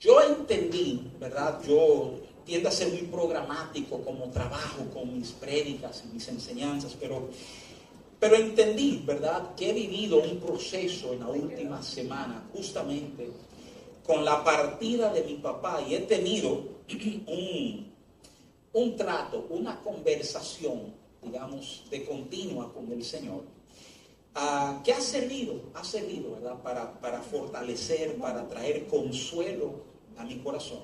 yo entendí, ¿verdad? Yo tiendo a ser muy programático como trabajo con mis prédicas y mis enseñanzas, pero, pero entendí, ¿verdad? Que he vivido un proceso en la última semana justamente con la partida de mi papá y he tenido un, un trato, una conversación, digamos, de continua con el Señor, uh, que ha servido, ha servido, ¿verdad? Para, para fortalecer, para traer consuelo a mi corazón.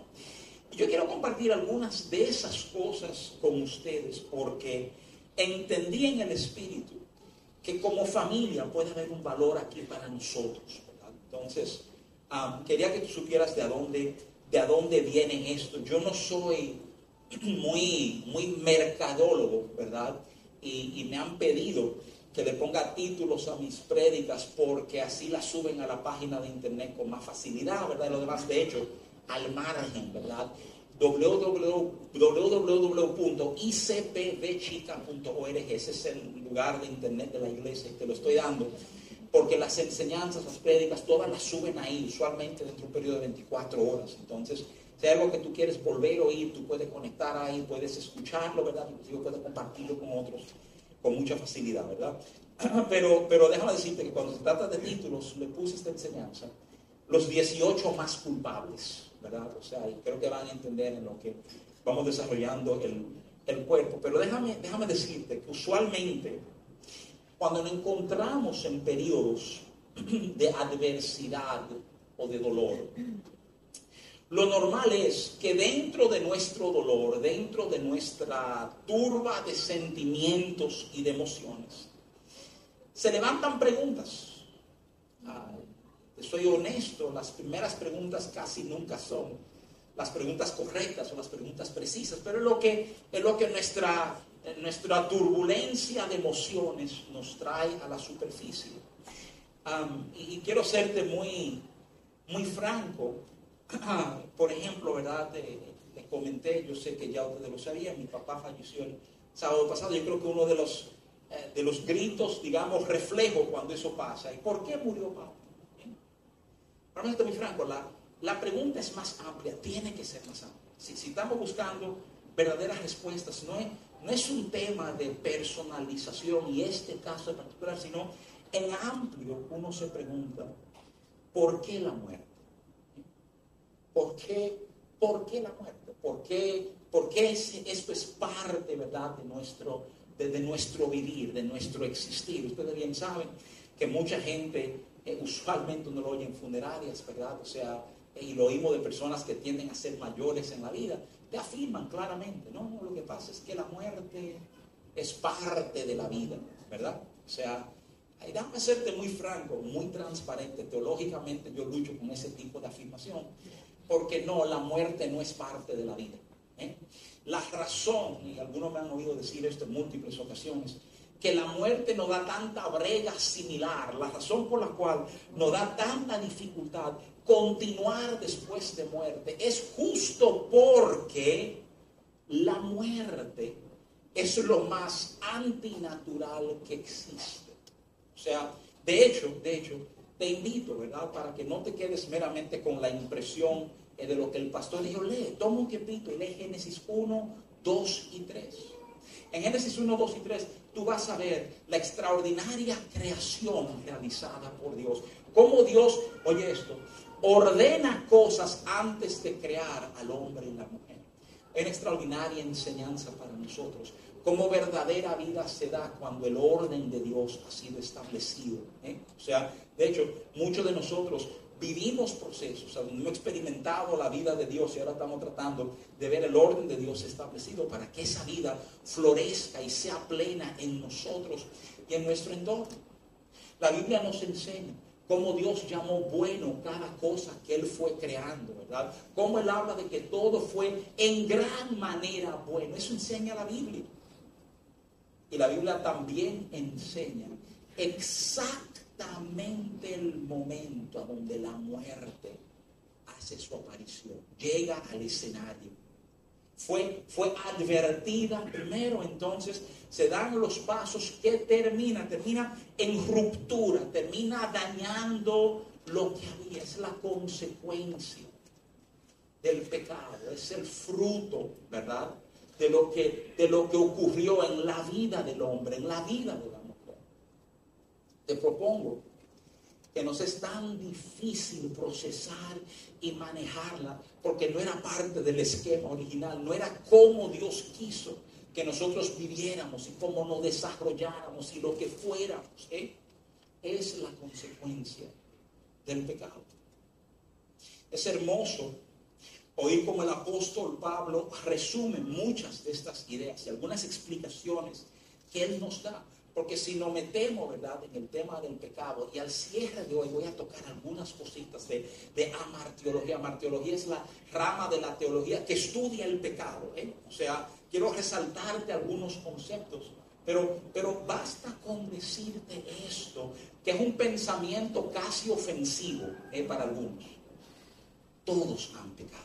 Yo quiero compartir algunas de esas cosas con ustedes porque entendí en el Espíritu que como familia puede haber un valor aquí para nosotros. ¿verdad? Entonces, um, quería que tú supieras de dónde, de dónde viene esto. Yo no soy muy, muy mercadólogo, ¿verdad? Y, y, me han pedido que le ponga títulos a mis prédicas porque así las suben a la página de internet con más facilidad, ¿verdad? Y lo demás, de hecho, al margen, ¿verdad? www.icpvchica.org, ese es el lugar de internet de la iglesia te lo estoy dando, porque las enseñanzas, las prédicas, todas las suben ahí, usualmente dentro de un periodo de 24 horas. Entonces, si hay algo que tú quieres volver a oír, tú puedes conectar ahí, puedes escucharlo, ¿verdad? Inclusive puedes compartirlo con otros con mucha facilidad, ¿verdad? Pero, pero déjame decirte que cuando se trata de títulos, le puse esta enseñanza, los 18 más culpables, ¿verdad? O sea, creo que van a entender en lo que vamos desarrollando el, el cuerpo. Pero déjame, déjame decirte que usualmente cuando nos encontramos en periodos de adversidad o de dolor, lo normal es que dentro de nuestro dolor, dentro de nuestra turba de sentimientos y de emociones, se levantan preguntas. soy honesto, las primeras preguntas casi nunca son las preguntas correctas o las preguntas precisas, pero es lo que, es lo que nuestra, nuestra turbulencia de emociones nos trae a la superficie. y, quiero serte muy, muy franco. Por ejemplo, ¿verdad? Les comenté, yo sé que ya ustedes lo sabían, mi papá falleció el sábado pasado. Yo creo que uno de los, eh, de los gritos, digamos, reflejo cuando eso pasa. ¿Y por qué murió papá? Para mí, muy franco, la, la pregunta es más amplia, tiene que ser más amplia. Si, si estamos buscando verdaderas respuestas, no es, no es un tema de personalización y este caso en particular, sino en amplio uno se pregunta, ¿por qué la muerte? ¿Por qué, por qué la muerte? ¿Por qué, por qué esto es parte, verdad, de nuestro, de, de, nuestro vivir, de nuestro existir? Ustedes bien saben que mucha gente eh, usualmente uno lo oye en funerarias, ¿verdad? O sea, y lo oímos de personas que tienden a ser mayores en la vida, te afirman claramente, no, no, lo que pasa es que la muerte es parte de la vida, ¿verdad? O sea, déjame serte muy franco, muy transparente, teológicamente yo lucho con ese tipo de afirmación, porque no, la muerte no es parte de la vida. ¿eh? La razón, y algunos me han oído decir esto en múltiples ocasiones, que la muerte nos da tanta brega similar, la razón por la cual nos da tanta dificultad continuar después de muerte, es justo porque la muerte es lo más antinatural que existe. O sea, de hecho, de hecho, te invito, ¿verdad? Para que no te quedes meramente con la impresión eh, de lo que el pastor dijo, lee, toma un tiempito y lee Génesis 1, 2 y 3. En Génesis 1, 2 y 3 tú vas a ver la extraordinaria creación realizada por Dios. Cómo Dios, oye esto, ordena cosas antes de crear al hombre y la mujer. Una extraordinaria enseñanza para nosotros. Cómo verdadera vida se da cuando el orden de Dios ha sido establecido. ¿eh? O sea, de hecho, muchos de nosotros vivimos procesos, o sea, hemos experimentado la vida de Dios y ahora estamos tratando de ver el orden de Dios establecido para que esa vida florezca y sea plena en nosotros y en nuestro entorno. La Biblia nos enseña cómo Dios llamó bueno cada cosa que Él fue creando, ¿verdad? Cómo Él habla de que todo fue en gran manera bueno. Eso enseña la Biblia. Y la Biblia también enseña exactamente el momento a donde la muerte hace su aparición, llega al escenario. Fue, fue advertida primero, entonces se dan los pasos que termina, termina en ruptura, termina dañando lo que había, es la consecuencia. del pecado, es el fruto, ¿verdad? De lo que, de lo que ocurrió en la vida del hombre, en la vida de la. Te propongo que nos es tan difícil procesar y manejarla porque no era parte del esquema original, no era como Dios quiso que nosotros viviéramos y cómo nos desarrolláramos y lo que fuéramos. ¿eh? Es la consecuencia del pecado. Es hermoso oír como el apóstol Pablo resume muchas de estas ideas y algunas explicaciones que él nos da. Porque si nos metemos, ¿verdad?, en el tema del pecado, y al cierre de hoy voy a tocar algunas cositas de, de amartiología. Amartiología es la rama de la teología que estudia el pecado. ¿eh? O sea, quiero resaltarte algunos conceptos, pero, pero basta con decirte esto, que es un pensamiento casi ofensivo ¿eh? para algunos. Todos han pecado.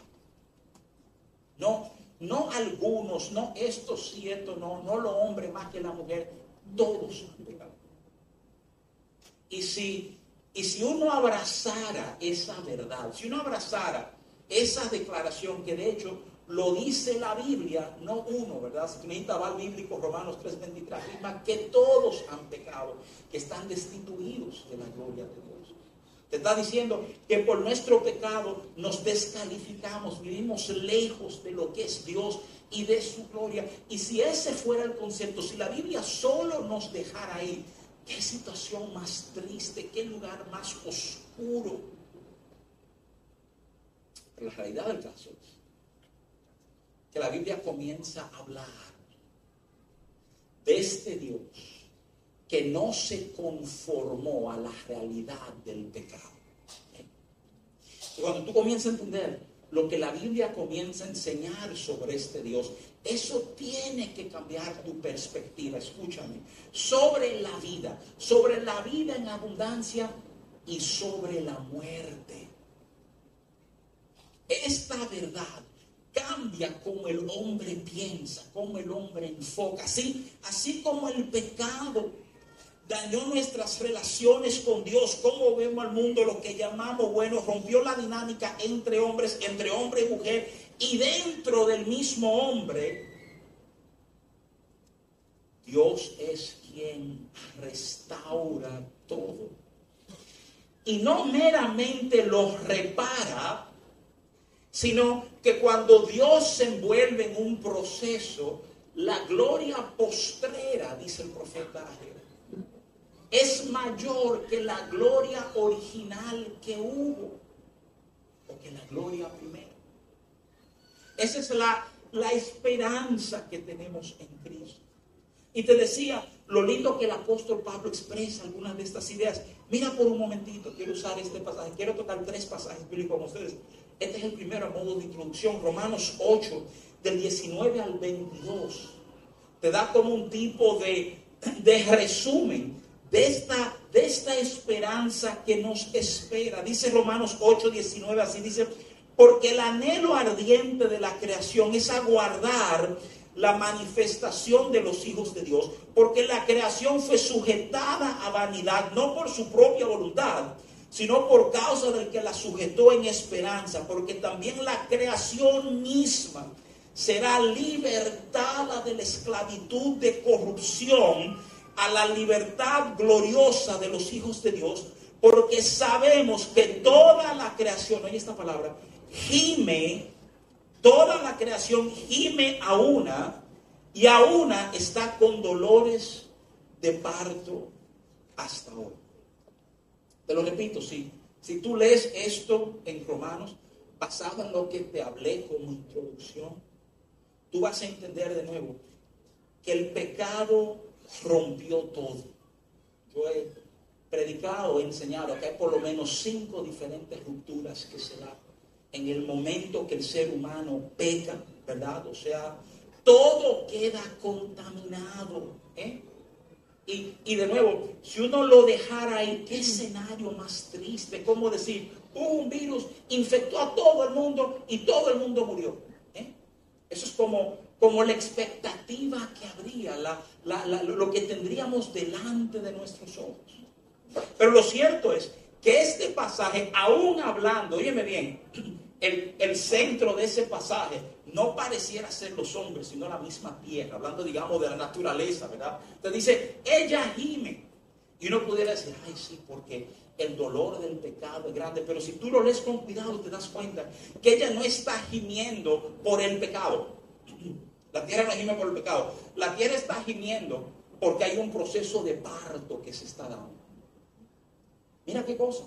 No, no algunos, no estos siete, no, no los hombres más que la mujer todos han pecado. Y si, y si uno abrazara esa verdad, si uno abrazara esa declaración que de hecho lo dice la Biblia, no uno, ¿verdad? Si necesita va bíblico, Romanos 3:23, afirma que todos han pecado, que están destituidos de la gloria de Dios. Te está diciendo que por nuestro pecado nos descalificamos, vivimos lejos de lo que es Dios y de su gloria. Y si ese fuera el concepto, si la Biblia solo nos dejara ahí, qué situación más triste, qué lugar más oscuro. Pero la realidad del caso es que la Biblia comienza a hablar de este Dios que no se conformó a la realidad del pecado. Cuando tú comienzas a entender lo que la Biblia comienza a enseñar sobre este Dios, eso tiene que cambiar tu perspectiva, escúchame, sobre la vida, sobre la vida en abundancia y sobre la muerte. Esta verdad cambia como el hombre piensa, como el hombre enfoca, así, así como el pecado dañó nuestras relaciones con Dios, cómo vemos al mundo, lo que llamamos bueno, rompió la dinámica entre hombres, entre hombre y mujer, y dentro del mismo hombre, Dios es quien restaura todo. Y no meramente lo repara, sino que cuando Dios se envuelve en un proceso, la gloria postrera, dice el profeta es mayor que la gloria original que hubo o que la gloria primera. Esa es la, la esperanza que tenemos en Cristo. Y te decía lo lindo que el apóstol Pablo expresa algunas de estas ideas. Mira por un momentito, quiero usar este pasaje, quiero tocar tres pasajes bíblicos con ustedes. Este es el primero a modo de introducción, Romanos 8, del 19 al 22. Te da como un tipo de, de resumen de esta, de esta esperanza que nos espera. Dice Romanos 8, 19, así dice, porque el anhelo ardiente de la creación es aguardar la manifestación de los hijos de Dios, porque la creación fue sujetada a vanidad, no por su propia voluntad, sino por causa del que la sujetó en esperanza, porque también la creación misma será libertada de la esclavitud de corrupción a la libertad gloriosa de los hijos de Dios, porque sabemos que toda la creación, oye esta palabra, gime, toda la creación gime a una y a una está con dolores de parto hasta hoy. Te lo repito, si, si tú lees esto en Romanos, basado en lo que te hablé como introducción, tú vas a entender de nuevo que el pecado rompió todo. Yo he predicado, he enseñado que hay por lo menos cinco diferentes rupturas que se dan en el momento que el ser humano peca, ¿verdad? O sea, todo queda contaminado. ¿eh? Y, y, de nuevo, si uno lo dejara ahí, qué escenario más triste, como decir, un virus infectó a todo el mundo y todo el mundo murió. ¿eh? Eso es como como la expectativa que habría, lo que tendríamos delante de nuestros ojos. Pero lo cierto es que este pasaje, aún hablando, óyeme bien, el, el, centro de ese pasaje no pareciera ser los hombres, sino la misma tierra, hablando, digamos, de la naturaleza, ¿verdad? Entonces dice, ella gime. Y uno pudiera decir, ay, sí, porque el dolor del pecado es grande, pero si tú lo lees con cuidado, te das cuenta que ella no está gimiendo por el pecado. La tierra no gime por el pecado. La tierra está gimiendo porque hay un proceso de parto que se está dando. Mira qué cosa.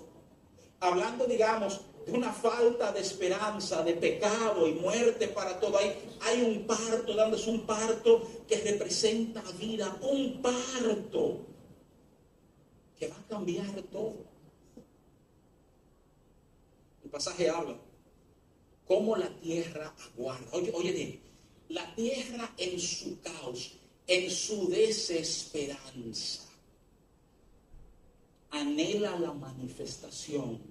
Hablando, digamos, de una falta de esperanza, de pecado y muerte para todo. Hay, hay un parto, dándose un parto que representa vida, un parto que va a cambiar todo. El pasaje habla cómo la tierra aguarda. Oye, oye, la tierra en su caos, en su desesperanza, anhela la manifestación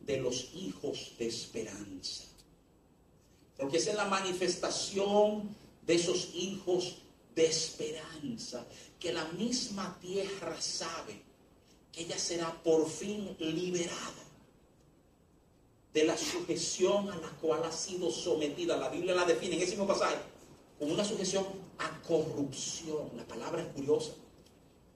de los hijos de esperanza. Porque es en la manifestación de esos hijos de esperanza que la misma tierra sabe que ella será por fin liberada de la sujeción a la cual ha sido sometida. La Biblia la define en ese mismo pasaje como una sujeción a corrupción. La palabra es curiosa.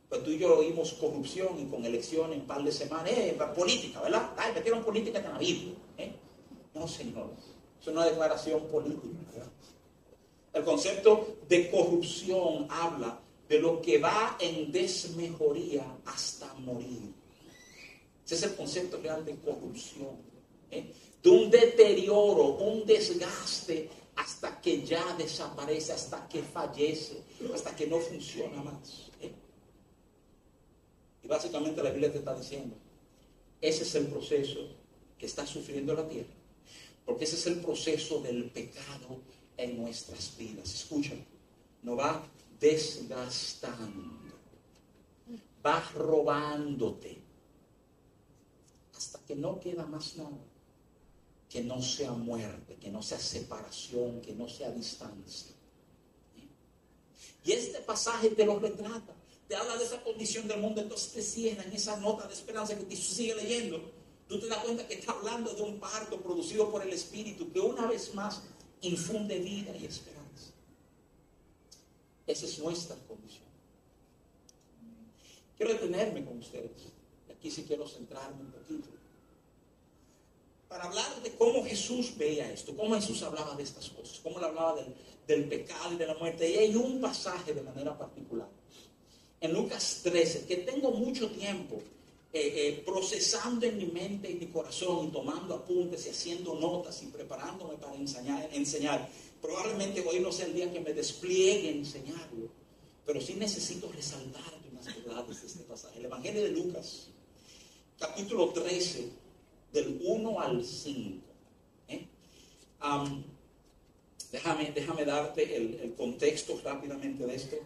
Pero tú y yo oímos corrupción y con elección en par de semanas, eh, política, ¿verdad? Ay, metieron política en la Biblia. ¿eh? No, señor. Es una declaración política. El concepto de corrupción habla de lo que va en desmejoría hasta morir. Ese es el concepto real de corrupción. ¿eh? de un deterioro, un desgaste hasta que ya desaparece, hasta que fallece, hasta que no funciona más. ¿eh? Y básicamente la Biblia te está diciendo, ese es el proceso que está sufriendo la tierra, porque ese es el proceso del pecado en nuestras vidas. Escúchame, no va desgastando, va robándote hasta que no queda más nada que no sea muerte, que no sea separación, que no sea distancia. Y este pasaje te lo retrata, te habla de esa condición del mundo, entonces te cierra en esa nota de esperanza que tú sigues leyendo. Tú te das cuenta que está hablando de un parto producido por el Espíritu que una vez más infunde vida y esperanza. Esa es nuestra condición. Quiero detenerme con ustedes. Aquí sí quiero centrarme un poquito para hablar de cómo Jesús veía esto, cómo Jesús hablaba de estas cosas, cómo le hablaba del, pecado y de la muerte. Y hay un pasaje de manera particular, en Lucas 13, que tengo mucho tiempo eh, eh, procesando en mi mente y mi corazón, y tomando apuntes y haciendo notas y preparándome para enseñar. enseñar. Probablemente hoy no sea el día que me despliegue enseñarlo, pero sí necesito resaltar unas verdades de este pasaje. El Evangelio de Lucas, capítulo 13 del 1 al 5. ¿eh? déjame, déjame darte el, contexto rápidamente de esto.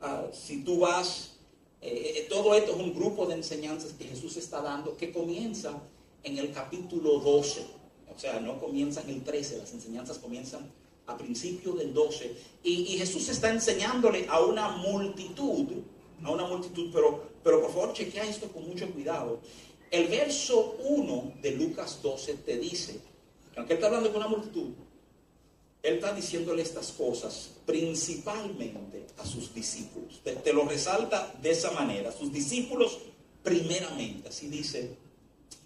Ah, si tú vas, eh, eh, todo esto es un grupo de enseñanzas que Jesús está dando que comienza en el capítulo 12. O sea, no comienza en el 13, las enseñanzas comienzan a principio del 12. Y, Jesús está enseñándole a una multitud, a una multitud, pero, pero por favor chequea esto con mucho cuidado. El verso 1 de Lucas 12 te dice, que aunque está hablando con una multitud, él está diciéndole estas cosas principalmente a sus discípulos. Te, lo resalta de esa manera, sus discípulos primeramente. Así dice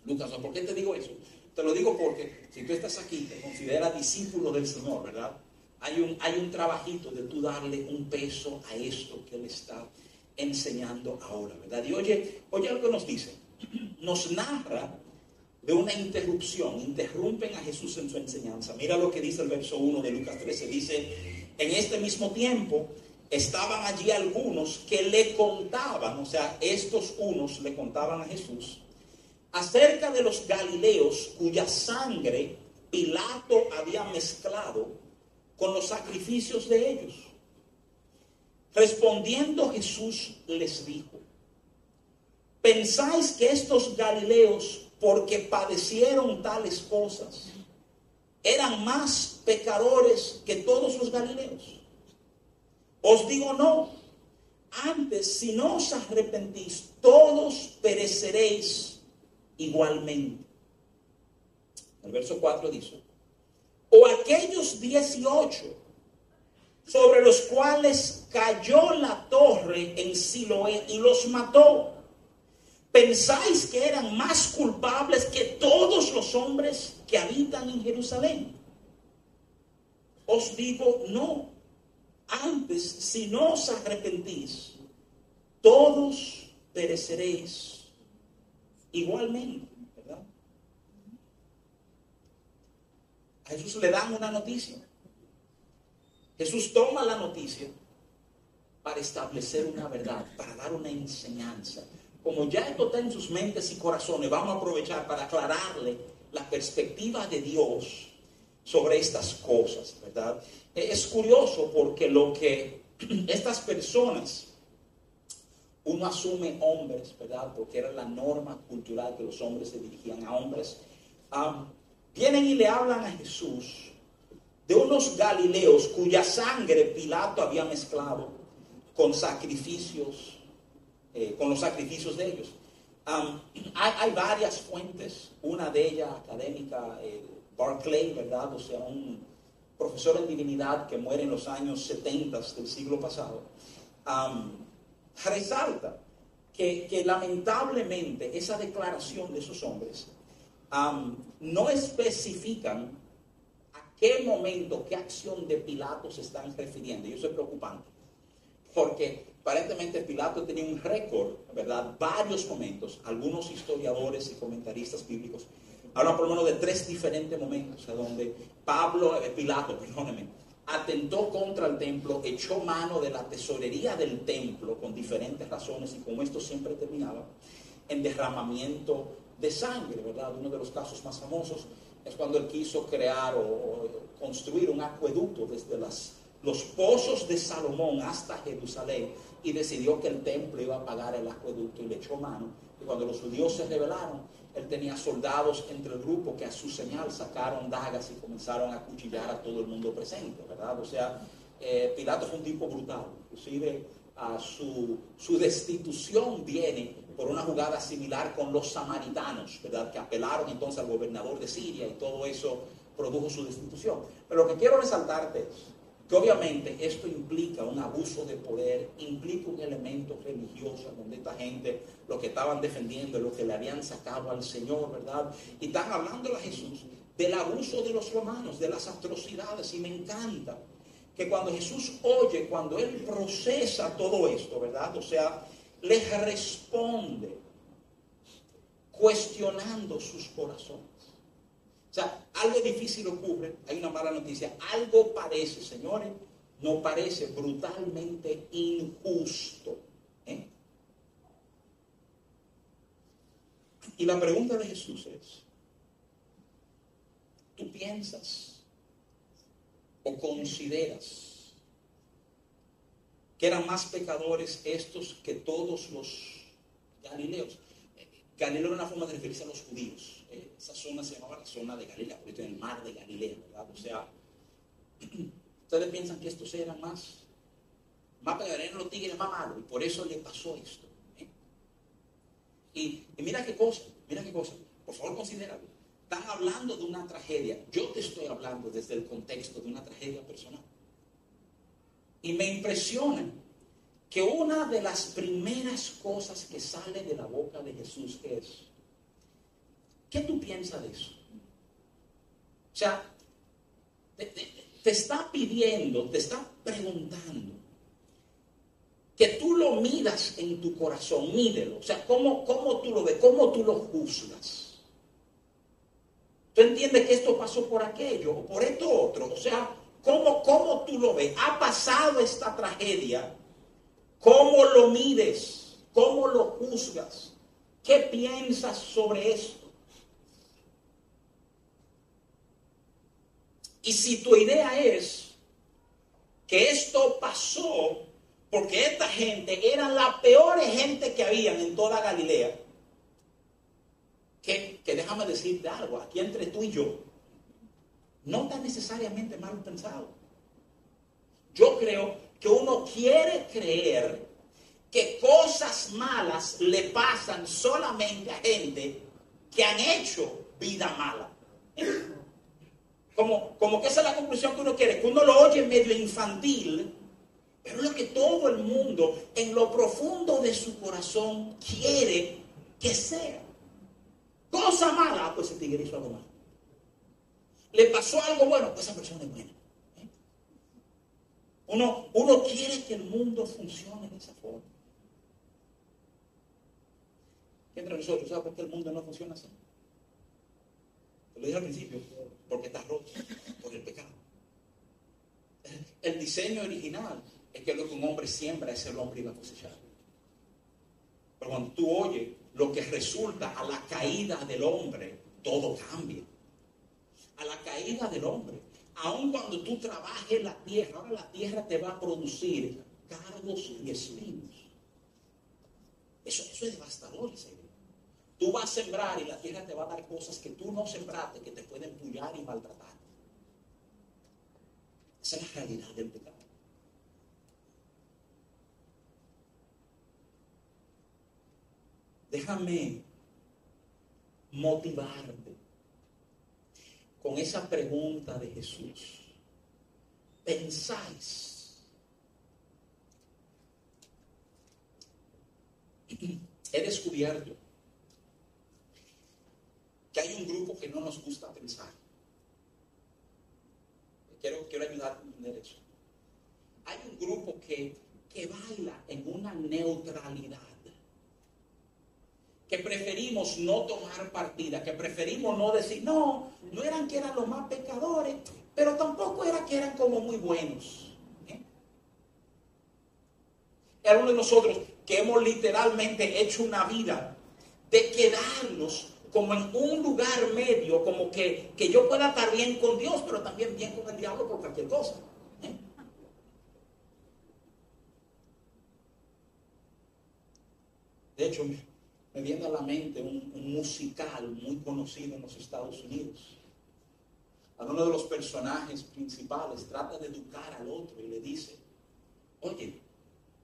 Lucas. ¿Por qué te digo eso? Te lo digo porque si tú estás aquí, te consideras discípulo del Señor, ¿verdad? Hay un, hay un trabajito de tú darle un peso a esto que Él está enseñando ahora, ¿verdad? Y oye, oye algo nos dice nos narra de una interrupción, interrumpen a Jesús en su enseñanza. Mira lo que dice el verso 1 de Lucas 13, dice, en este mismo tiempo estaban allí algunos que le contaban, o sea, estos unos le contaban a Jesús, acerca de los galileos cuya sangre Pilato había mezclado con los sacrificios de ellos. Respondiendo Jesús les dijo, ¿Pensáis que estos Galileos, porque padecieron tales cosas, eran más pecadores que todos los Galileos? Os digo no. Antes, si no os arrepentís, todos pereceréis igualmente. El verso 4 dice, aquellos 18 sobre los cuales cayó la torre en Siloé y los mató, ¿pensáis que eran más culpables que todos los hombres que habitan en Jerusalén? Os digo, no. Antes, si no os arrepentís, todos pereceréis igualmente, ¿verdad? A Jesús le dan una noticia. Jesús toma la noticia para establecer una verdad, para dar una enseñanza. Como ya esto está en sus mentes y corazones, vamos a aprovechar para aclararle la perspectiva de Dios sobre estas cosas, ¿verdad? Es curioso porque lo que estas personas, uno asume hombres, ¿verdad? Porque era la norma cultural que los hombres se dirigían a hombres, vienen y le hablan a Jesús de unos galileos cuya sangre Pilato había mezclado con sacrificios, eh, con los sacrificios de ellos. hay, varias fuentes, una de ellas académica, eh, Barclay, ¿verdad? O sea, un profesor en divinidad que muere en los años 70 del siglo pasado, resalta que, lamentablemente esa declaración de esos hombres no especifican qué momento, qué acción de Pilato se están refiriendo. Y eso es preocupante. Porque aparentemente Pilato tenía un récord, ¿verdad? Varios momentos. Algunos historiadores y comentaristas bíblicos hablan por lo menos de tres diferentes momentos, a donde Pablo, eh, Pilato, perdóneme, atentó contra el templo, echó mano de la tesorería del templo con diferentes razones y como esto siempre terminaba en derramamiento de sangre, ¿verdad? Uno de los casos más famosos es cuando él quiso crear o, construir un acueducto desde las, los pozos de Salomón hasta Jerusalén y decidió que el templo iba a pagar el acueducto y le echó mano. Y cuando los judíos se rebelaron, él tenía soldados entre el grupo que a su señal sacaron dagas y comenzaron a cuchillar a todo el mundo presente, ¿verdad? O sea, eh, Pilato fue un tipo brutal, inclusive su, su destitución viene por una jugada similar con los samaritanos, ¿verdad? Que apelaron entonces al gobernador de Siria y todo eso produjo su destitución. Pero lo que quiero resaltarte es que obviamente esto implica un abuso de poder, implica un elemento religioso donde esta gente lo que estaban defendiendo es lo que le habían sacado al Señor, ¿verdad? Y están hablando a Jesús del abuso de los romanos, de las atrocidades, y me encanta que cuando Jesús oye, cuando Él procesa todo esto, ¿verdad? O sea, les responde cuestionando sus corazones. O sea, algo difícil ocurre, hay una mala noticia, algo parece, señores, no parece brutalmente injusto. ¿eh? Y la pregunta de Jesús es, ¿tú piensas o consideras que eran más pecadores estos que todos los galileos. Galileo era una forma de referirse a los judíos. Eh, esa zona se llamaba la zona de Galilea, porque en el mar de Galilea, ¿verdad? O sea, ustedes piensan que estos eran más, más eran los tigres más malos, y por eso le pasó esto. ¿eh? Y, y, mira qué cosa, mira qué cosa, por favor considéralo. Están hablando de una tragedia. Yo te estoy hablando desde el contexto de una tragedia personal. Y me impresiona que una de las primeras cosas que sale de la boca de Jesús es, ¿qué tú piensas de eso? O sea, te, está pidiendo, te está preguntando que tú lo miras en tu corazón, mídelo. O sea, ¿cómo, cómo tú lo ves? ¿Cómo tú lo juzgas? ¿Tú entiendes que esto pasó por aquello o por esto otro? O sea, ¿Cómo, tú lo ves? ¿Ha pasado esta tragedia? ¿Cómo lo mides? ¿Cómo lo juzgas? ¿Qué piensas sobre esto? Y si tu idea es que esto pasó porque esta gente era la peor gente que habían en toda Galilea, que, que déjame decirte algo, aquí entre tú y yo, no está necesariamente mal pensado. Yo creo que uno quiere creer que cosas malas le pasan solamente a gente que han hecho vida mala. como, como que esa es la conclusión que uno quiere, que uno lo oye medio infantil, pero es lo que todo el mundo en lo profundo de su corazón quiere que sea. Cosa mala, pues ese tigre hizo algo malo. Le pasó algo bueno, pues esa persona es buena. Uno, uno quiere que el mundo funcione de esa forma. Entre nosotros, ¿sabes por qué el mundo no funciona así? Te lo dije al principio, porque está roto por el pecado. El diseño original es que lo que un hombre siembra, ese el hombre iba a cosechar. Pero cuando tú oyes lo que resulta a la caída del hombre, todo cambia. A la caída del hombre. Aun cuando tú trabajes la tierra, ahora la tierra te va a producir cargos y espinos. Eso, eso es devastador, Tú vas a sembrar y la tierra te va a dar cosas que tú no sembraste, que te pueden pullar y maltratar. Esa es la realidad del pecado. Déjame motivarte con esa pregunta de Jesús. ¿Pensáis? He descubierto que hay un grupo que no nos gusta pensar. Quiero, quiero ayudar a entender eso. Hay un grupo que, que baila en una neutralidad que preferimos no tomar partida, que preferimos no decir, no, no eran que eran los más pecadores, pero tampoco era que eran como muy buenos. ¿eh? Algunos de nosotros que hemos literalmente hecho una vida de quedarnos como en un lugar medio, como que, que yo pueda estar bien con Dios, pero también bien con el diablo por cualquier cosa. ¿eh? De hecho, me viene a la mente un, musical muy conocido en los Estados Unidos. uno de los personajes principales trata de educar al otro y le dice, oye,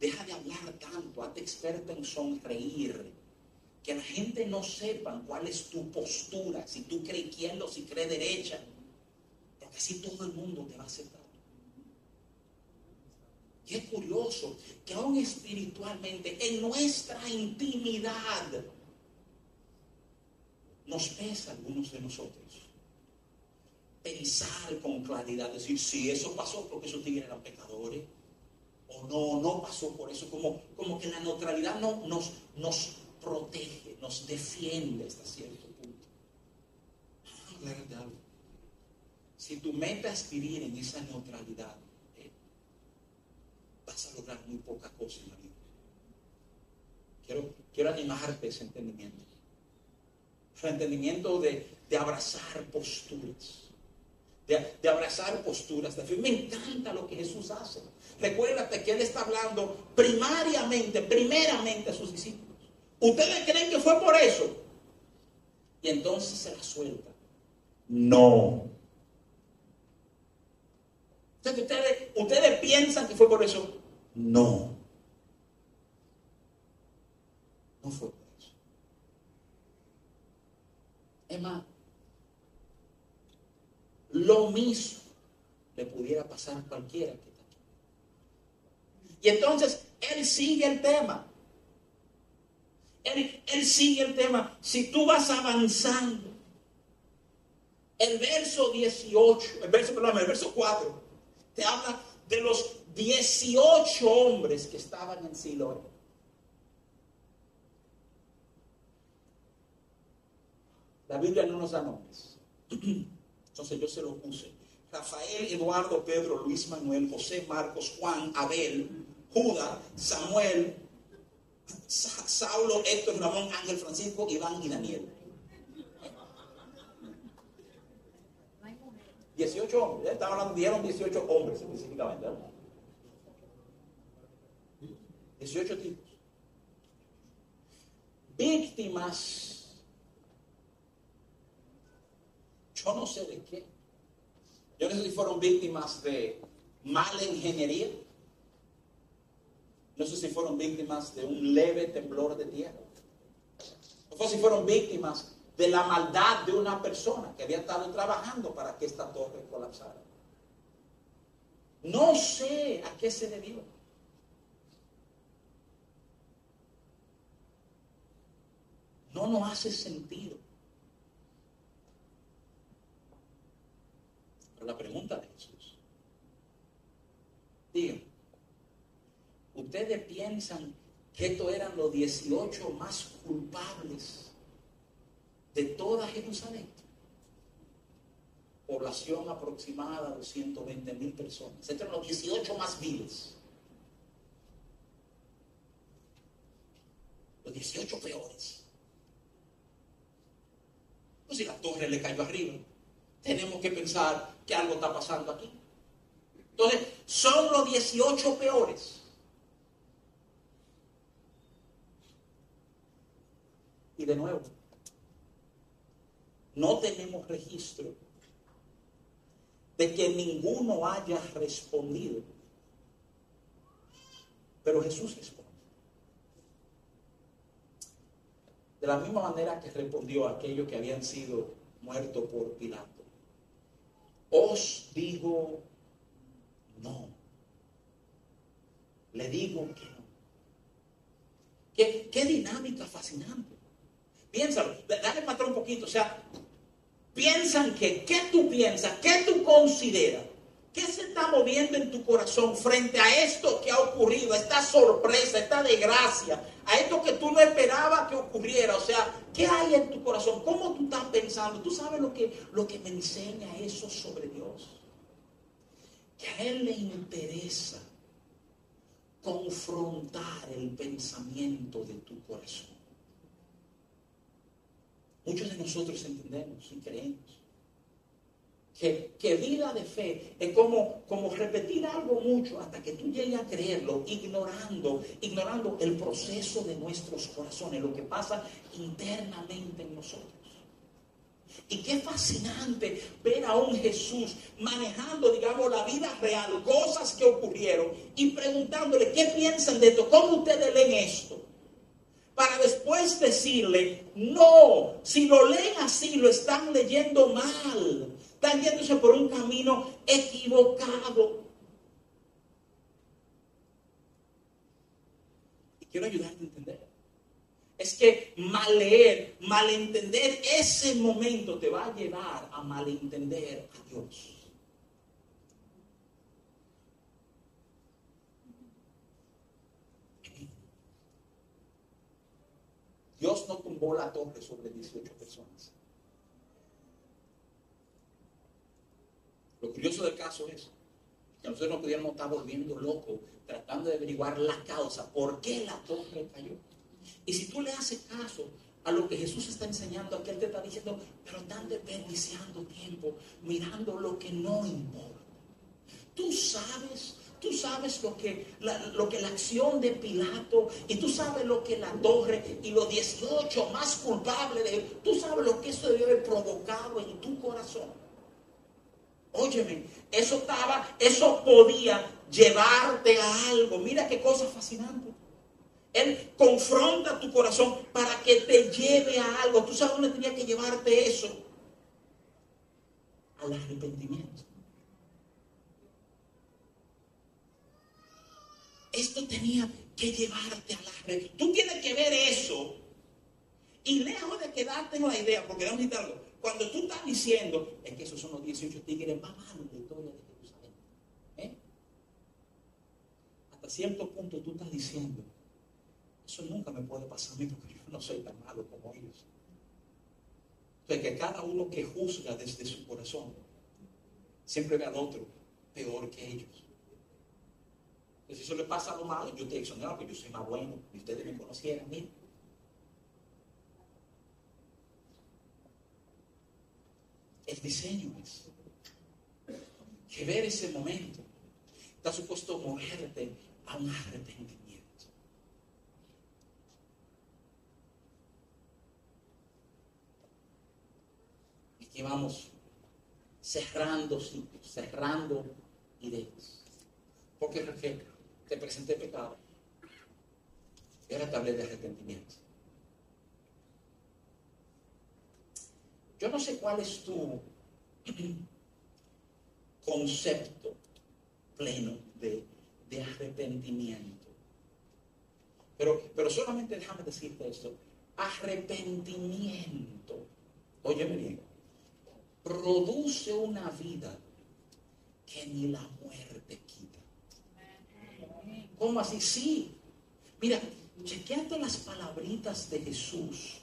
deja de hablar tanto, hazte experta en sonreír, que la gente no sepa cuál es tu postura, si tú crees izquierda o si crees derecha, porque así todo el mundo te va a aceptar. Es curioso que aún espiritualmente, en nuestra intimidad, nos pesa algunos de nosotros. Pensar con claridad, decir, si eso pasó porque esos tigres eran pecadores, o no, no pasó por eso, como, como que la neutralidad no, nos, nos protege, nos defiende hasta cierto punto. Si tu meta es vivir en esa neutralidad, vas a lograr muy poca cosa en la vida. Quiero, quiero animarte ese entendimiento. El entendimiento de, abrazar posturas. De, de, abrazar posturas de Me encanta lo que Jesús hace. Recuérdate que Él está hablando primariamente, primeramente a sus discípulos. ¿Ustedes creen que fue por eso? Y entonces se la suelta. No. Ustedes, ustedes piensan que fue por eso. No. No fue por eso. Es más, lo mismo le pudiera pasar a cualquiera que está aquí. Y entonces él sigue el tema. Él, él, sigue el tema. Si tú vas avanzando, el verso 18, el verso, perdón, el verso 4, te habla de los 18 hombres que estaban en Siloé. La Biblia no nos da nombres. Entonces yo se lo puse. Rafael, Eduardo, Pedro, Luis Manuel, José, Marcos, Juan, Abel, Judas, Samuel, Saulo, Héctor, Ramón, Ángel, Francisco, Iván y Daniel. 18 hombres, estaba hablando, dieron 18 hombres específicamente. 18 tipos. Víctimas, yo no sé de qué. Yo no sé si fueron víctimas de mala ingeniería. No sé si fueron víctimas de un leve temblor de tierra. No sé si fueron víctimas de la maldad de una persona que había estado trabajando para que esta torre colapsara. No sé a qué se debió. No nos hace sentido. Pero la pregunta de Jesús. Digan, ¿ustedes piensan que estos eran los 18 más culpables de toda Jerusalén? población aproximada de 120 mil personas. Entre los 18 más viles. Los 18 peores. Pues si la torre le cayó arriba, tenemos que pensar que algo está pasando aquí. Entonces, son los 18 peores. Y de nuevo, no tenemos registro de que ninguno haya respondido. Pero Jesús responde. De la misma manera que respondió a aquellos que habían sido muertos por Pilato. Os digo no. Le digo que no. Qué, qué dinámica fascinante. Piénsalo, dale para un poquito. O sea, piensan que, ¿qué tú piensas? ¿Qué tú consideras? ¿Qué se está moviendo en tu corazón frente a esto que ha ocurrido, esta sorpresa, esta desgracia, a esto que tú no esperabas que ocurriera? O sea, ¿qué hay en tu corazón? ¿Cómo tú estás pensando? ¿Tú sabes lo que, lo que me enseña eso sobre Dios? Que a Él le interesa confrontar el pensamiento de tu corazón. Muchos de nosotros entendemos y creemos que, que, vida de fe es como, como repetir algo mucho hasta que tú llegues a creerlo, ignorando, ignorando el proceso de nuestros corazones, lo que pasa internamente en nosotros. Y qué fascinante ver a un Jesús manejando, digamos, la vida real, cosas que ocurrieron y preguntándole, ¿qué piensan de esto? ¿Cómo ustedes leen esto? Para después decirle, no, si lo leen así, lo están leyendo mal, están yéndose por un camino equivocado. Y quiero ayudarte a entender. Es que mal leer, malentender ese momento te va a llevar a malentender a Dios. Dios no tumbó la torre sobre 18 personas. Lo curioso del caso es que nosotros no pudiéramos estar volviendo locos tratando de averiguar la causa, por qué la torre cayó. Y si tú le haces caso a lo que Jesús está enseñando, aquí Él te está diciendo, pero están desperdiciando tiempo mirando lo que no importa. Tú sabes Tú sabes lo que, la, lo que la acción de Pilato y tú sabes lo que la torre y los 18 más culpables de él, tú sabes lo que eso debe haber provocado en tu corazón. Óyeme, eso estaba, eso podía llevarte a algo. Mira qué cosa fascinante. Él confronta tu corazón para que te lleve a algo. ¿Tú sabes dónde tenía que llevarte eso? Al arrepentimiento. Esto tenía que llevarte a la. Tú tienes que ver eso. Y lejos de quedarte en la idea, porque déjame algo. Cuando tú estás diciendo, es que esos son los 18 tigres más malos de toda de Jerusalén. ¿eh? Hasta cierto punto tú estás diciendo, eso nunca me puede pasar a mí porque yo no soy tan malo como ellos. Entonces, que cada uno que juzga desde su corazón siempre ve al otro peor que ellos si eso le pasa a lo malo, yo te exonero porque yo soy más bueno y ustedes me conocieran, mire. El diseño es que ver ese momento está supuesto moverte a un arrepentimiento. Y que vamos cerrando sitios, cerrando ideas. Porque refleja te presenté pecado. Y ahora te de arrepentimiento. Yo no sé cuál es tu concepto pleno de, arrepentimiento. Pero, pero solamente déjame decirte esto. Arrepentimiento, óyeme bien, produce una vida que ni la muerte. ¿Cómo así? Sí. Mira, chequeate las palabritas de Jesús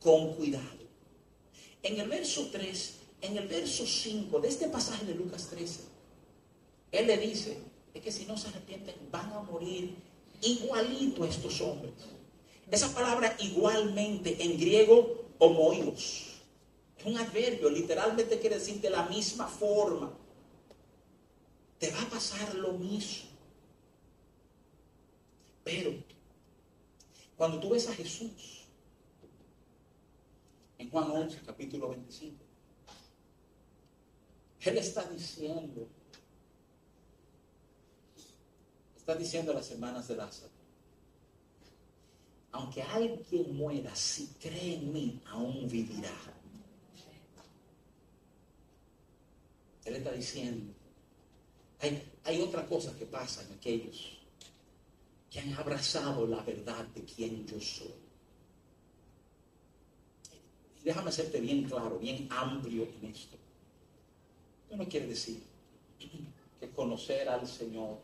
con cuidado. En el verso 3, en el verso 5 de este pasaje de Lucas 13, Él le dice, es que si no se arrepienten van a morir igualito estos hombres. Esa palabra igualmente en griego, homoios. Es un adverbio, literalmente quiere decir de la misma forma. Te va a pasar lo mismo. Pero cuando tú ves a Jesús en Juan 11, capítulo 25, Él está diciendo, está diciendo las semanas de Lázaro, aunque alguien muera, si cree en mí, aún vivirá. Él está diciendo, hay, hay otra cosa que pasa en aquellos que han abrazado la verdad de quien yo soy. déjame hacerte bien claro, bien amplio en esto. Esto no quiere decir que conocer al Señor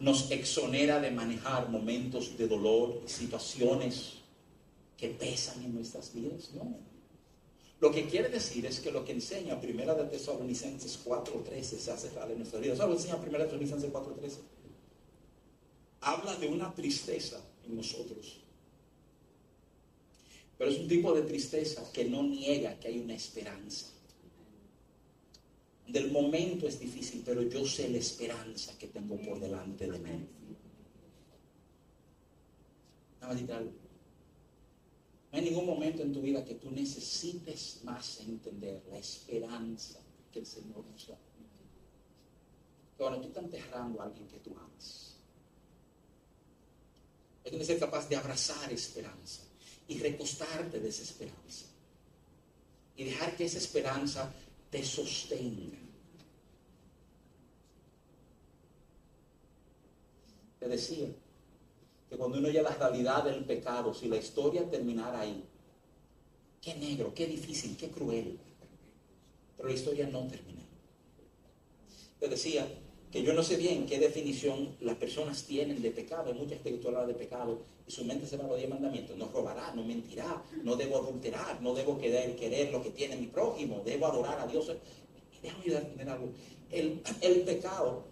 nos exonera de manejar momentos de dolor y situaciones que pesan en nuestras vidas. No. Lo que quiere decir es que lo que enseña Primera de Tesalonicenses 4.13 se hace real en nuestra vida. ¿Sabes lo que enseña Primera de Tesalonicenses 4.13? Habla de una tristeza en nosotros. Pero es un tipo de tristeza que no niega que hay una esperanza. Del momento es difícil, pero yo sé la esperanza que tengo por delante de mí. No hay ningún momento en tu vida que tú necesites más entender la esperanza que el Señor nos da. Ahora tú estás enterrando a alguien que tú amas. Hay que ser capaz de abrazar esperanza y recostarte de esa esperanza. Y dejar que esa esperanza te sostenga. Te decía que cuando uno ya la realidad del pecado, si la historia terminara ahí, qué negro, qué difícil, qué cruel. Pero la historia no termina. Te decía yo no sé bien qué definición las personas tienen de pecado. Hay mucha espiritualidad de pecado y su mente se va a los diez mandamientos. No robará, no mentirá, no debo adulterar, no debo querer, querer lo que tiene mi prójimo, debo adorar a Dios. Déjame algo. El pecado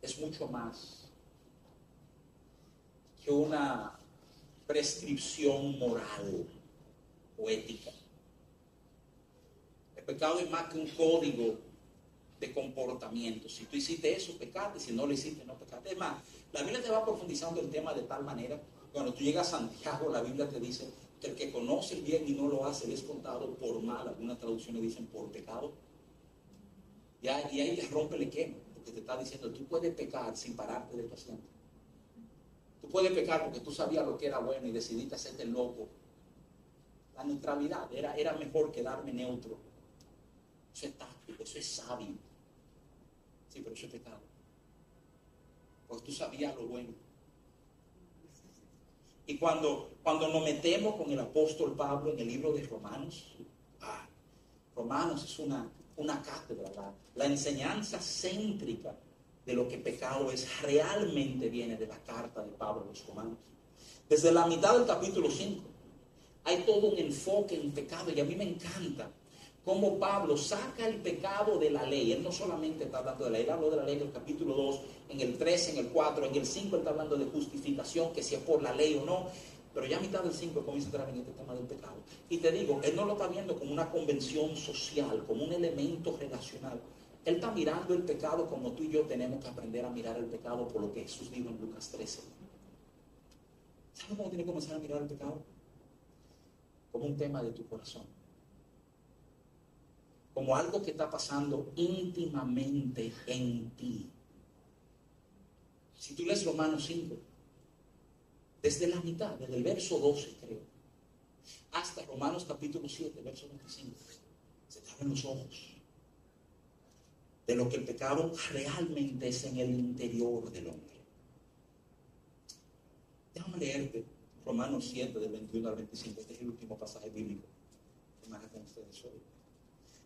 es mucho más que una prescripción moral o ética. El pecado es más que un código de comportamiento. Si tú hiciste eso, pecate. Si no lo hiciste, no pecate. Es más, la Biblia te va profundizando el tema de tal manera. Cuando tú llegas a Santiago, la Biblia te dice que el que conoce el bien y no lo hace es contado por mal. Algunas traducciones dicen por pecado. Y ahí, y ahí rompe el esquema. Porque te está diciendo, tú puedes pecar sin pararte de tu asiento. Tú puedes pecar porque tú sabías lo que era bueno y decidiste hacerte loco. La neutralidad era, era mejor quedarme neutro. Eso es sabio. Sí, pero eso es pecado. Porque tú sabías lo bueno. Y cuando, cuando nos metemos con el apóstol Pablo en el libro de Romanos, ah, Romanos es una, una cátedra, la, la enseñanza céntrica de lo que pecado es realmente viene de la carta de Pablo a los romanos. Desde la mitad del capítulo 5 hay todo un enfoque en pecado y a mí me encanta como Pablo saca el pecado de la ley. Él no solamente está hablando de la ley, él habló de la ley en el capítulo 2, en el 3, en el 4, en el 5 está hablando de justificación, que si es por la ley o no. Pero ya a mitad del 5 comienza a entrar en este tema del pecado. Y te digo, él no lo está viendo como una convención social, como un elemento relacional. Él está mirando el pecado como tú y yo tenemos que aprender a mirar el pecado por lo que Jesús dijo en Lucas 13. ¿Sabes cómo tiene que comenzar a mirar el pecado? Como un tema de tu corazón como algo que está pasando íntimamente en ti. Si tú lees Romanos 5, desde la mitad, desde el verso 12 creo, hasta Romanos capítulo 7, verso 25. Se te abren los ojos de lo que el pecado realmente es en el interior del hombre. Déjame leerte Romanos 7, del 21 al 25. Este es el último pasaje bíblico que me con ustedes hoy.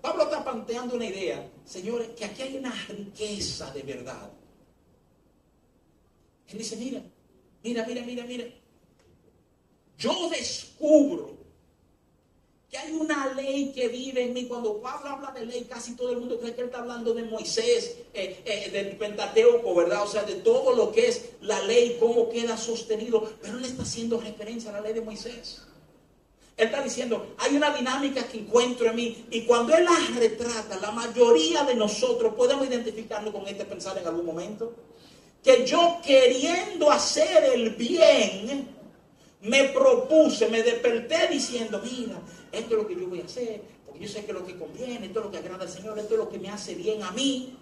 Pablo, está planteando una idea, señores, que aquí hay una riqueza de verdad. Él dice, mira, mira, mira, mira, mira. Yo descubro que hay una ley que vive en mí. Cuando Pablo habla de ley, casi todo el mundo cree que él está hablando de Moisés, eh, eh, del Pentateuco, ¿verdad? O sea, de todo lo que es la ley, cómo queda sostenido. Pero él está haciendo referencia a la ley de Moisés. Él está diciendo, hay una dinámica que encuentro en mí. Y cuando él la retrata, la mayoría de nosotros podemos identificarnos con este pensar en algún momento. Que yo queriendo hacer el bien, me propuse, me desperté diciendo, mira, esto es lo que yo voy a hacer, porque yo sé que es lo que conviene, esto es lo que agrada al Señor, esto es lo que me hace bien a mí.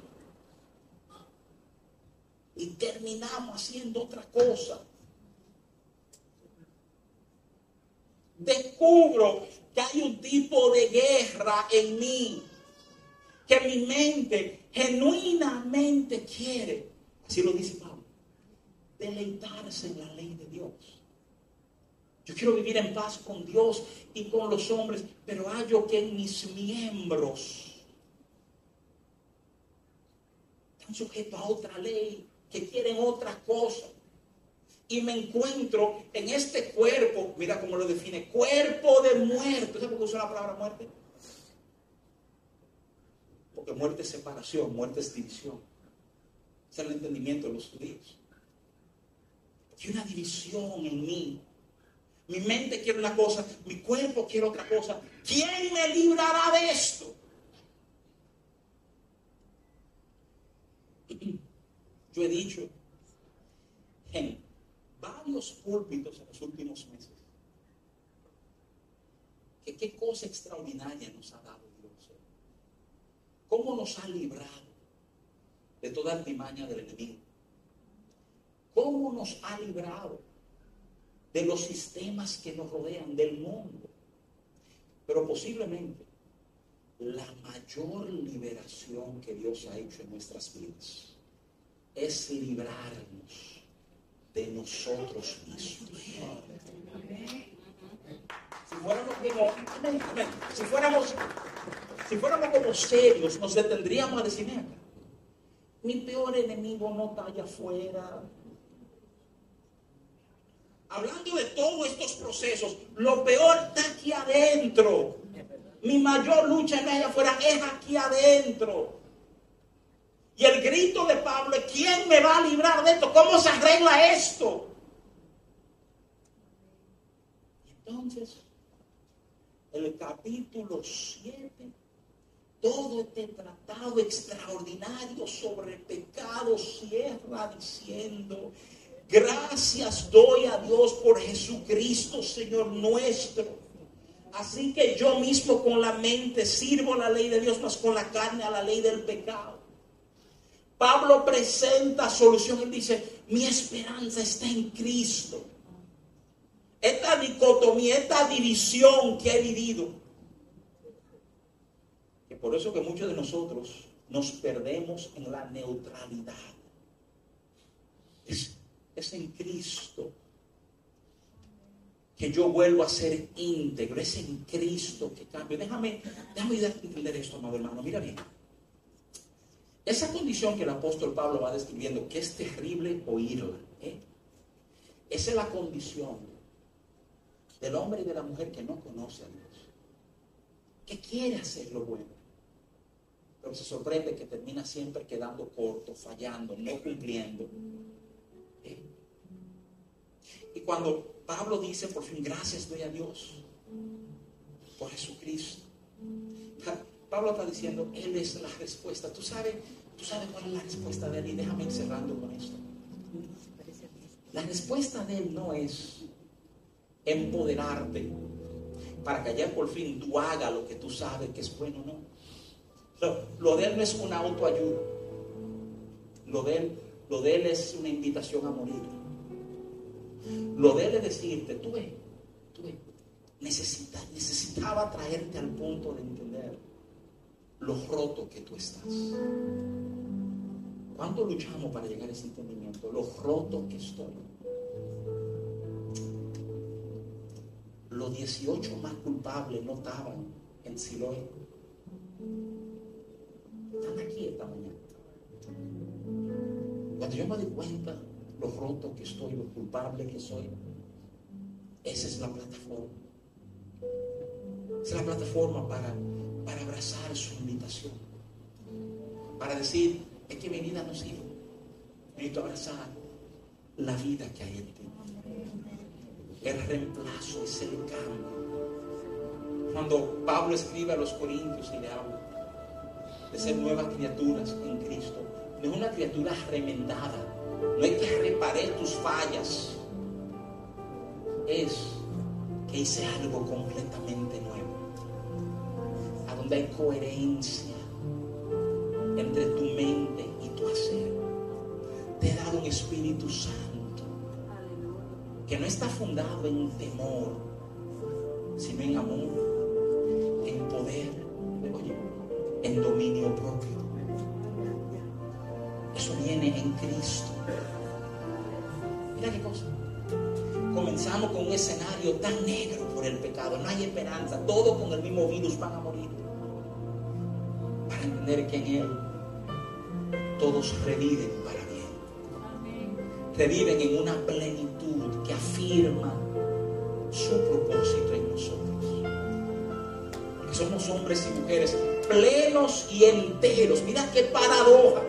Y terminamos haciendo otra cosa. Descubro que hay un tipo de guerra en mí, que mi mente genuinamente quiere, así lo dice Pablo, deleitarse en la ley de Dios. Yo quiero vivir en paz con Dios y con los hombres, pero hallo que en mis miembros están sujetos a otra ley, que quieren otra cosa. Y me encuentro en este cuerpo, mira cómo lo define, cuerpo de muerte. ¿Sabes por qué usa la palabra muerte? Porque muerte es separación, muerte es división. Ese es el entendimiento de los judíos. Hay una división en mí mi mente quiere una cosa, mi cuerpo quiere otra cosa. ¿Quién me librará de esto? Yo he dicho en varios púlpitos en los últimos meses que qué cosa extraordinaria nos ha dado Dios. ¿Cómo nos ha librado de toda artimaña del enemigo? ¿Cómo nos ha librado de los sistemas que nos rodean, del mundo. Pero posiblemente la mayor liberación que Dios ha hecho en nuestras vidas es librarnos de nosotros mismos. Si fuéramos como, si fuéramos, si fuéramos como serios, nos detendríamos a decir, mi peor enemigo no está allá afuera, hablando de todos estos procesos, lo peor está aquí adentro. Mi mayor lucha en allá afuera es aquí adentro. Y el grito de Pablo es, ¿quién me va a librar de esto? ¿Cómo se arregla esto? Entonces, el capítulo 7, todo este tratado extraordinario sobre pecado cierra diciendo, Gracias doy a Dios por Jesucristo, Señor nuestro. Así que yo mismo con la mente sirvo la ley de Dios, más con la carne a la ley del pecado. Pablo presenta solución y dice, mi esperanza está en Cristo. Esta dicotomía, esta división que he vivido. Que por eso que muchos de nosotros nos perdemos en la neutralidad. Es es en Cristo que yo vuelvo a ser íntegro. Es en Cristo que cambio. Déjame, déjame entender esto, amado hermano. Mira bien. Esa condición que el apóstol Pablo va describiendo, que es terrible oírla, ¿eh? esa es la condición del hombre y de la mujer que no conoce a Dios, que quiere hacer lo bueno, pero se sorprende que termina siempre quedando corto, fallando, no cumpliendo. Y cuando Pablo dice, por fin, gracias doy a Dios por Jesucristo. Pablo está diciendo, Él es la respuesta. ¿Tú sabes, tú sabes cuál es la respuesta de Él y déjame ir cerrando con esto. La respuesta de Él no es empoderarte para que ayer por fin tú hagas lo que tú sabes que es bueno, no. Lo, de Él no es una autoayuda. Lo de Él, lo de él es una invitación a morir. Lo de Él es decirte, tú ves, tú ves, necesita, necesitaba traerte al punto de entender lo roto que tú estás. ¿Cuánto luchamos para llegar a ese entendimiento? Lo roto que estoy. Los 18 más culpables no estaban en Siloé. Están aquí esta mañana. Cuando yo me doy cuenta lo roto que estoy, lo culpable que soy, esa es la plataforma. Es la plataforma para, para abrazar su invitación. Para decir, es que mi vida no sirve. Necesito abrazar la vida que hay en ti. El reemplazo es el cambio. Cuando Pablo escribe a los Corintios y le habla de ser nuevas criaturas en Cristo, no es una criatura remendada, no es que reparé tus fallas, es que hice algo completamente nuevo, a donde hay coherencia entre tu mente y tu hacer. Te he dado un Espíritu Santo que no está fundado en temor, sino en amor, en poder, en dominio propio. Eso viene en Cristo. Mira qué cosa. Comenzamos con un escenario tan negro por el pecado. No hay esperanza. Todos con el mismo virus van a morir. Que en Él todos reviven para bien. Reviven en una plenitud que afirma su propósito en nosotros. Porque somos hombres y mujeres plenos y enteros. Mira qué paradoja.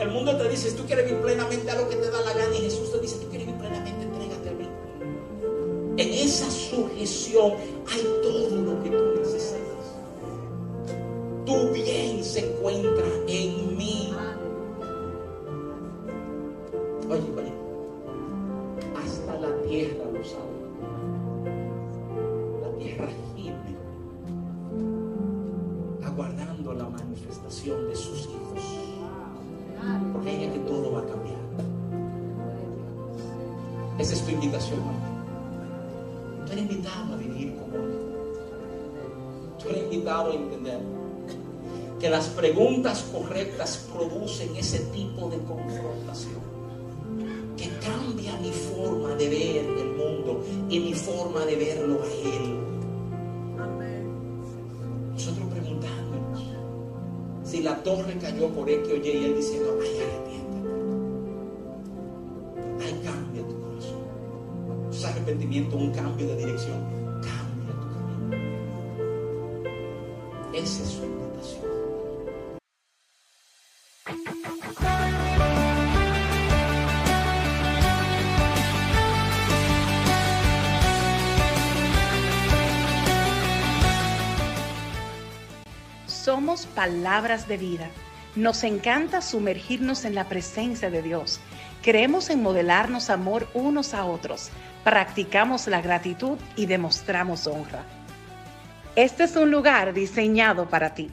El mundo te dice, tú quieres vivir plenamente a lo que te da la gana. Y Jesús te dice, tú quieres vivir plenamente, entrégate a mí. En esa sujeción hay todo que las preguntas correctas producen ese tipo de confrontación que cambia mi forma de ver el mundo y mi forma de verlo a Él. Nosotros preguntándonos si la torre cayó por X o Y y Él diciendo, ay, arrepiéntate. Ay, cambia tu corazón. Es arrepentimiento, un cambio de dirección. Cambia tu camino. Esa es Palabras de vida. Nos encanta sumergirnos en la presencia de Dios. Creemos en modelarnos amor unos a otros. Practicamos la gratitud y demostramos honra. Este es un lugar diseñado para ti.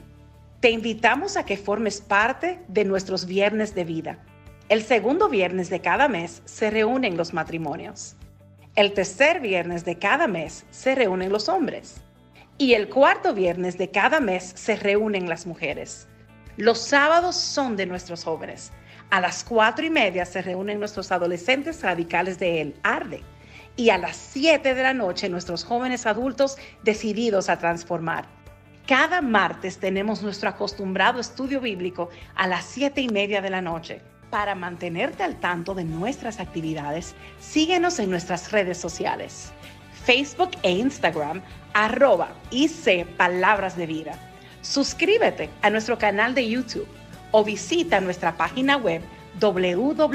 Te invitamos a que formes parte de nuestros viernes de vida. El segundo viernes de cada mes se reúnen los matrimonios. El tercer viernes de cada mes se reúnen los hombres. Y el cuarto viernes de cada mes se reúnen las mujeres. Los sábados son de nuestros jóvenes. A las cuatro y media se reúnen nuestros adolescentes radicales de El Arde. Y a las siete de la noche nuestros jóvenes adultos decididos a transformar. Cada martes tenemos nuestro acostumbrado estudio bíblico a las siete y media de la noche. Para mantenerte al tanto de nuestras actividades, síguenos en nuestras redes sociales. Facebook e Instagram, arroba IC Palabras de Vida. Suscríbete a nuestro canal de YouTube o visita nuestra página web www.icpb.org.